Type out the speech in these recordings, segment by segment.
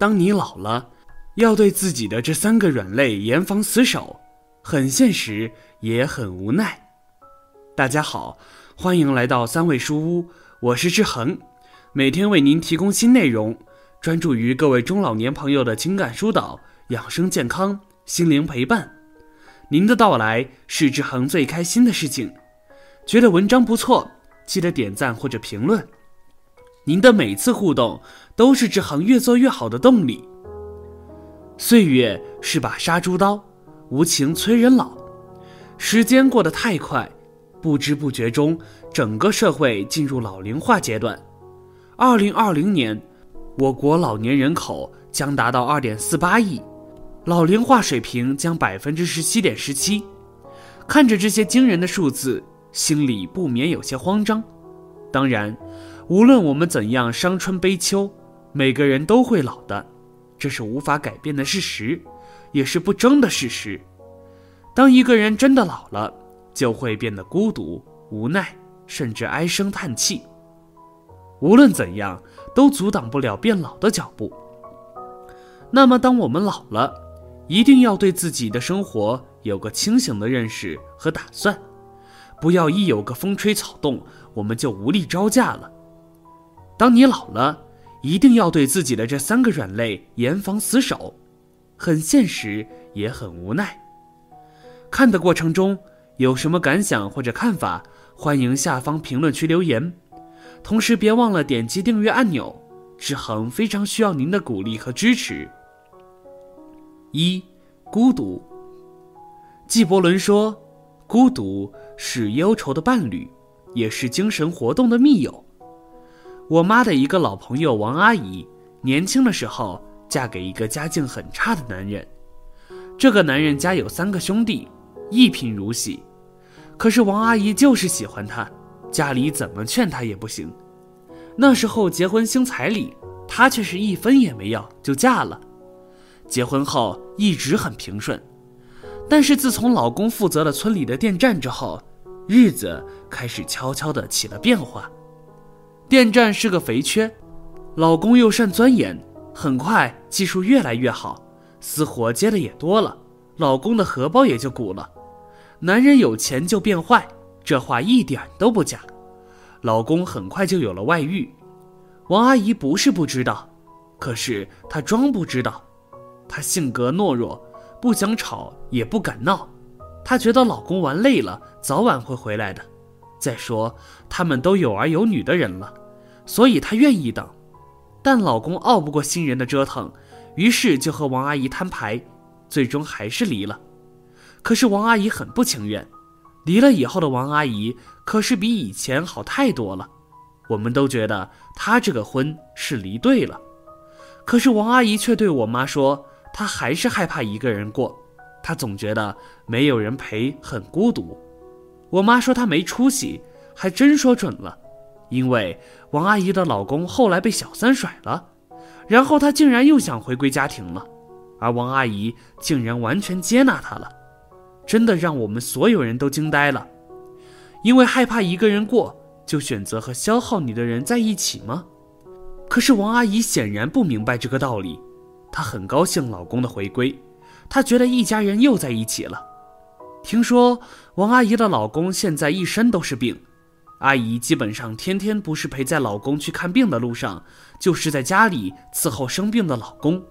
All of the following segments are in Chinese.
当你老了，要对自己的这三个软肋严防死守，很现实，也很无奈。大家好，欢迎来到三味书屋，我是志恒，每天为您提供新内容，专注于各位中老年朋友的情感疏导、养生健康、心灵陪伴。您的到来是志恒最开心的事情。觉得文章不错，记得点赞或者评论。您的每次互动都是志恒越做越好的动力。岁月是把杀猪刀，无情催人老。时间过得太快，不知不觉中，整个社会进入老龄化阶段。二零二零年，我国老年人口将达到二点四八亿，老龄化水平将百分之十七点十七。看着这些惊人的数字，心里不免有些慌张。当然。无论我们怎样伤春悲秋，每个人都会老的，这是无法改变的事实，也是不争的事实。当一个人真的老了，就会变得孤独、无奈，甚至唉声叹气。无论怎样，都阻挡不了变老的脚步。那么，当我们老了，一定要对自己的生活有个清醒的认识和打算，不要一有个风吹草动，我们就无力招架了。当你老了，一定要对自己的这三个软肋严防死守，很现实也很无奈。看的过程中有什么感想或者看法，欢迎下方评论区留言。同时别忘了点击订阅按钮，志恒非常需要您的鼓励和支持。一，孤独。纪伯伦说，孤独是忧愁的伴侣，也是精神活动的密友。我妈的一个老朋友王阿姨，年轻的时候嫁给一个家境很差的男人。这个男人家有三个兄弟，一贫如洗。可是王阿姨就是喜欢他，家里怎么劝她也不行。那时候结婚兴彩礼，她却是一分也没要就嫁了。结婚后一直很平顺，但是自从老公负责了村里的电站之后，日子开始悄悄的起了变化。电站是个肥缺，老公又善钻研，很快技术越来越好，私活接的也多了，老公的荷包也就鼓了。男人有钱就变坏，这话一点都不假。老公很快就有了外遇，王阿姨不是不知道，可是她装不知道。她性格懦弱，不想吵也不敢闹，她觉得老公玩累了，早晚会回来的。再说他们都有儿有女的人了。所以她愿意等，但老公拗不过新人的折腾，于是就和王阿姨摊牌，最终还是离了。可是王阿姨很不情愿，离了以后的王阿姨可是比以前好太多了。我们都觉得她这个婚是离对了，可是王阿姨却对我妈说，她还是害怕一个人过，她总觉得没有人陪很孤独。我妈说她没出息，还真说准了。因为王阿姨的老公后来被小三甩了，然后她竟然又想回归家庭了，而王阿姨竟然完全接纳她了，真的让我们所有人都惊呆了。因为害怕一个人过，就选择和消耗你的人在一起吗？可是王阿姨显然不明白这个道理，她很高兴老公的回归，她觉得一家人又在一起了。听说王阿姨的老公现在一身都是病。阿姨基本上天天不是陪在老公去看病的路上，就是在家里伺候生病的老公。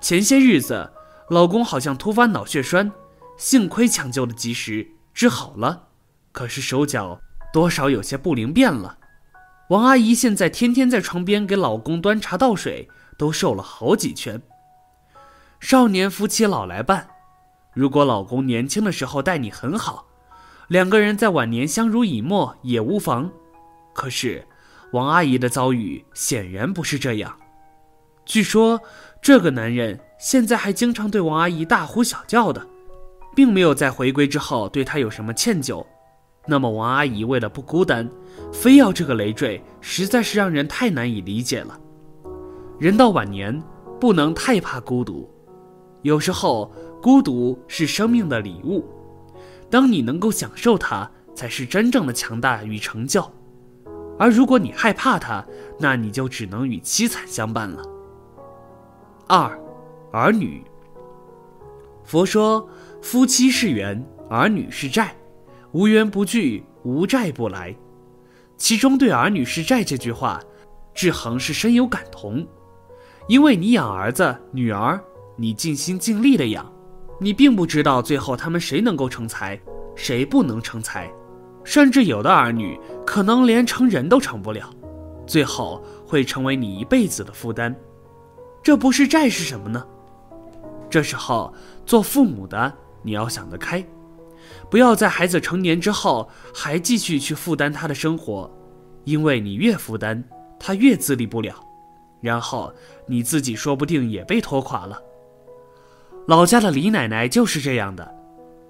前些日子，老公好像突发脑血栓，幸亏抢救的及时，治好了。可是手脚多少有些不灵便了。王阿姨现在天天在床边给老公端茶倒水，都瘦了好几圈。少年夫妻老来伴，如果老公年轻的时候待你很好。两个人在晚年相濡以沫也无妨，可是王阿姨的遭遇显然不是这样。据说这个男人现在还经常对王阿姨大呼小叫的，并没有在回归之后对她有什么歉疚。那么王阿姨为了不孤单，非要这个累赘，实在是让人太难以理解了。人到晚年不能太怕孤独，有时候孤独是生命的礼物。当你能够享受它，才是真正的强大与成就；而如果你害怕它，那你就只能与凄惨相伴了。二，儿女。佛说，夫妻是缘，儿女是债，无缘不聚，无债不来。其中对“儿女是债”这句话，志恒是深有感同，因为你养儿子、女儿，你尽心尽力的养，你并不知道最后他们谁能够成才，谁不能成才。甚至有的儿女可能连成人都成不了，最后会成为你一辈子的负担。这不是债是什么呢？这时候做父母的你要想得开，不要在孩子成年之后还继续去负担他的生活，因为你越负担，他越自立不了，然后你自己说不定也被拖垮了。老家的李奶奶就是这样的，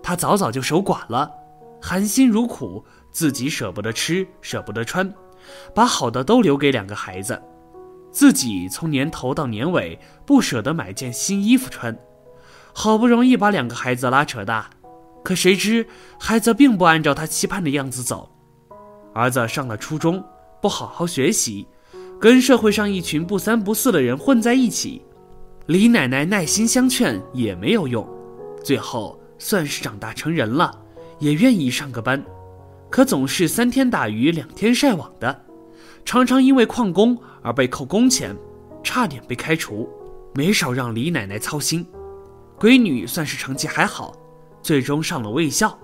她早早就守寡了。含辛茹苦，自己舍不得吃，舍不得穿，把好的都留给两个孩子，自己从年头到年尾不舍得买件新衣服穿，好不容易把两个孩子拉扯大，可谁知孩子并不按照他期盼的样子走。儿子上了初中，不好好学习，跟社会上一群不三不四的人混在一起，李奶奶耐心相劝也没有用，最后算是长大成人了。也愿意上个班，可总是三天打鱼两天晒网的，常常因为旷工而被扣工钱，差点被开除，没少让李奶奶操心。闺女算是成绩还好，最终上了卫校，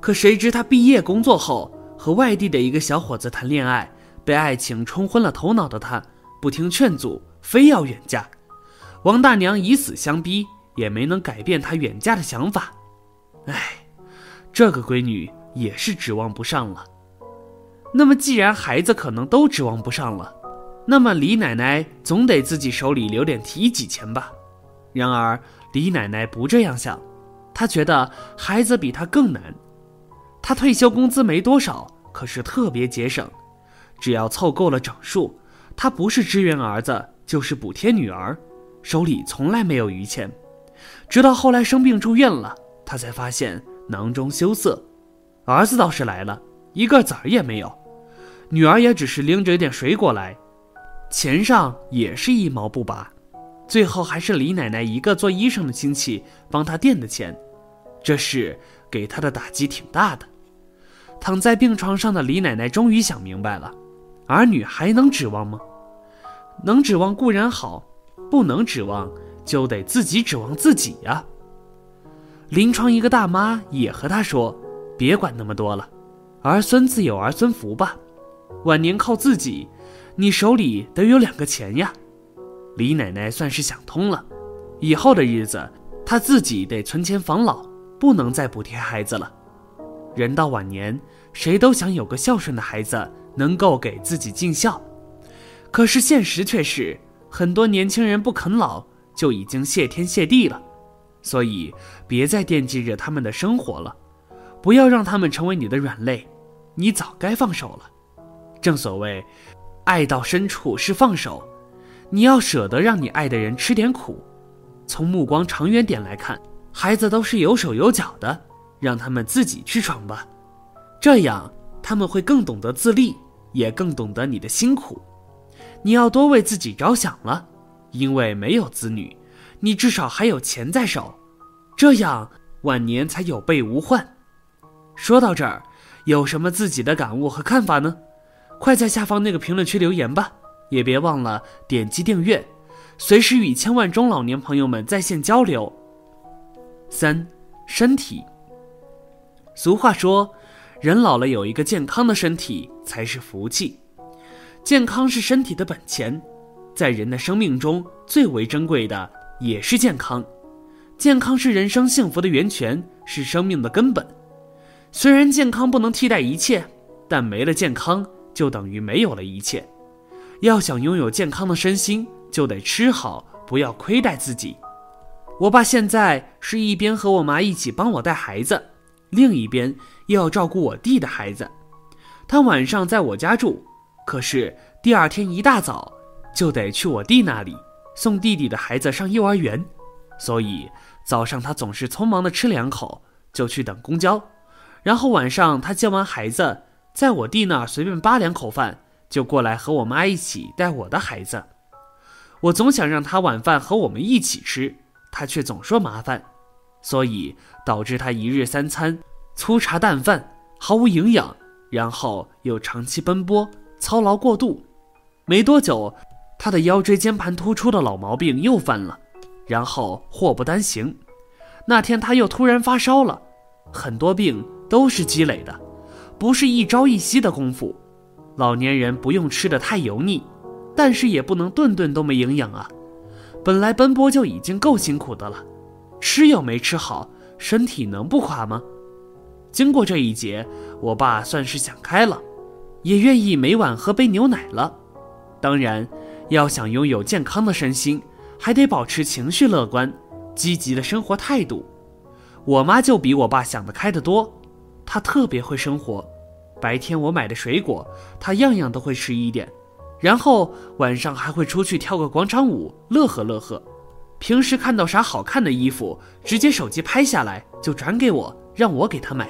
可谁知她毕业工作后和外地的一个小伙子谈恋爱，被爱情冲昏了头脑的她不听劝阻，非要远嫁。王大娘以死相逼，也没能改变她远嫁的想法。唉。这个闺女也是指望不上了。那么，既然孩子可能都指望不上了，那么李奶奶总得自己手里留点提己钱吧？然而，李奶奶不这样想，她觉得孩子比她更难。她退休工资没多少，可是特别节省，只要凑够了整数，她不是支援儿子，就是补贴女儿，手里从来没有余钱。直到后来生病住院了，他才发现。囊中羞涩，儿子倒是来了，一个子儿也没有；女儿也只是拎着一点水果来，钱上也是一毛不拔。最后还是李奶奶一个做医生的亲戚帮她垫的钱，这事给他的打击挺大的。躺在病床上的李奶奶终于想明白了：儿女还能指望吗？能指望固然好，不能指望就得自己指望自己呀。临床一个大妈也和他说：“别管那么多了，儿孙自有儿孙福吧，晚年靠自己，你手里得有两个钱呀。”李奶奶算是想通了，以后的日子她自己得存钱防老，不能再补贴孩子了。人到晚年，谁都想有个孝顺的孩子能够给自己尽孝，可是现实却是很多年轻人不啃老就已经谢天谢地了。所以，别再惦记着他们的生活了，不要让他们成为你的软肋，你早该放手了。正所谓，爱到深处是放手，你要舍得让你爱的人吃点苦。从目光长远点来看，孩子都是有手有脚的，让他们自己去闯吧，这样他们会更懂得自立，也更懂得你的辛苦。你要多为自己着想了，因为没有子女。你至少还有钱在手，这样晚年才有备无患。说到这儿，有什么自己的感悟和看法呢？快在下方那个评论区留言吧！也别忘了点击订阅，随时与千万中老年朋友们在线交流。三，身体。俗话说，人老了有一个健康的身体才是福气，健康是身体的本钱，在人的生命中最为珍贵的。也是健康，健康是人生幸福的源泉，是生命的根本。虽然健康不能替代一切，但没了健康就等于没有了一切。要想拥有健康的身心，就得吃好，不要亏待自己。我爸现在是一边和我妈一起帮我带孩子，另一边又要照顾我弟的孩子。他晚上在我家住，可是第二天一大早就得去我弟那里。送弟弟的孩子上幼儿园，所以早上他总是匆忙的吃两口就去等公交，然后晚上他接完孩子，在我弟那儿随便扒两口饭就过来和我妈一起带我的孩子。我总想让他晚饭和我们一起吃，他却总说麻烦，所以导致他一日三餐粗茶淡饭，毫无营养，然后又长期奔波，操劳过度。没多久，他的腰椎间盘突出的老毛病又犯了，然后祸不单行。那天他又突然发烧了，很多病都是积累的，不是一朝一夕的功夫。老年人不用吃的太油腻，但是也不能顿顿都没营养啊。本来奔波就已经够辛苦的了，吃又没吃好，身体能不垮吗？经过这一劫，我爸算是想开了，也愿意每晚喝杯牛奶了。当然，要想拥有健康的身心，还得保持情绪乐观、积极的生活态度。我妈就比我爸想得开得多，她特别会生活。白天我买的水果，她样样都会吃一点，然后晚上还会出去跳个广场舞，乐呵乐呵。平时看到啥好看的衣服，直接手机拍下来就转给我，让我给她买。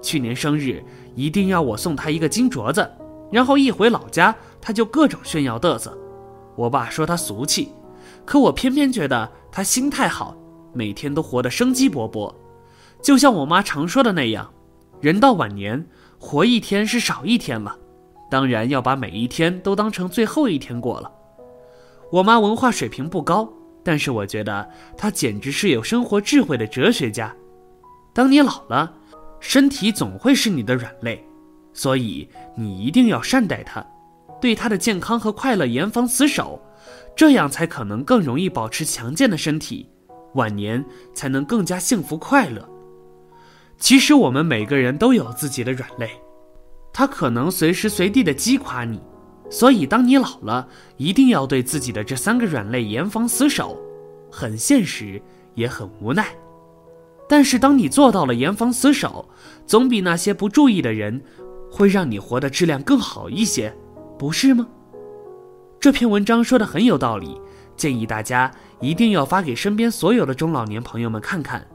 去年生日一定要我送她一个金镯子。然后一回老家，他就各种炫耀嘚瑟。我爸说他俗气，可我偏偏觉得他心态好，每天都活得生机勃勃。就像我妈常说的那样，人到晚年，活一天是少一天了，当然要把每一天都当成最后一天过了。我妈文化水平不高，但是我觉得她简直是有生活智慧的哲学家。当你老了，身体总会是你的软肋。所以你一定要善待他，对他的健康和快乐严防死守，这样才可能更容易保持强健的身体，晚年才能更加幸福快乐。其实我们每个人都有自己的软肋，他可能随时随地的击垮你，所以当你老了，一定要对自己的这三个软肋严防死守，很现实也很无奈。但是当你做到了严防死守，总比那些不注意的人。会让你活的质量更好一些，不是吗？这篇文章说的很有道理，建议大家一定要发给身边所有的中老年朋友们看看，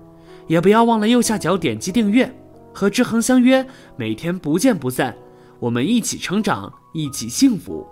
也不要忘了右下角点击订阅，和志恒相约，每天不见不散，我们一起成长，一起幸福。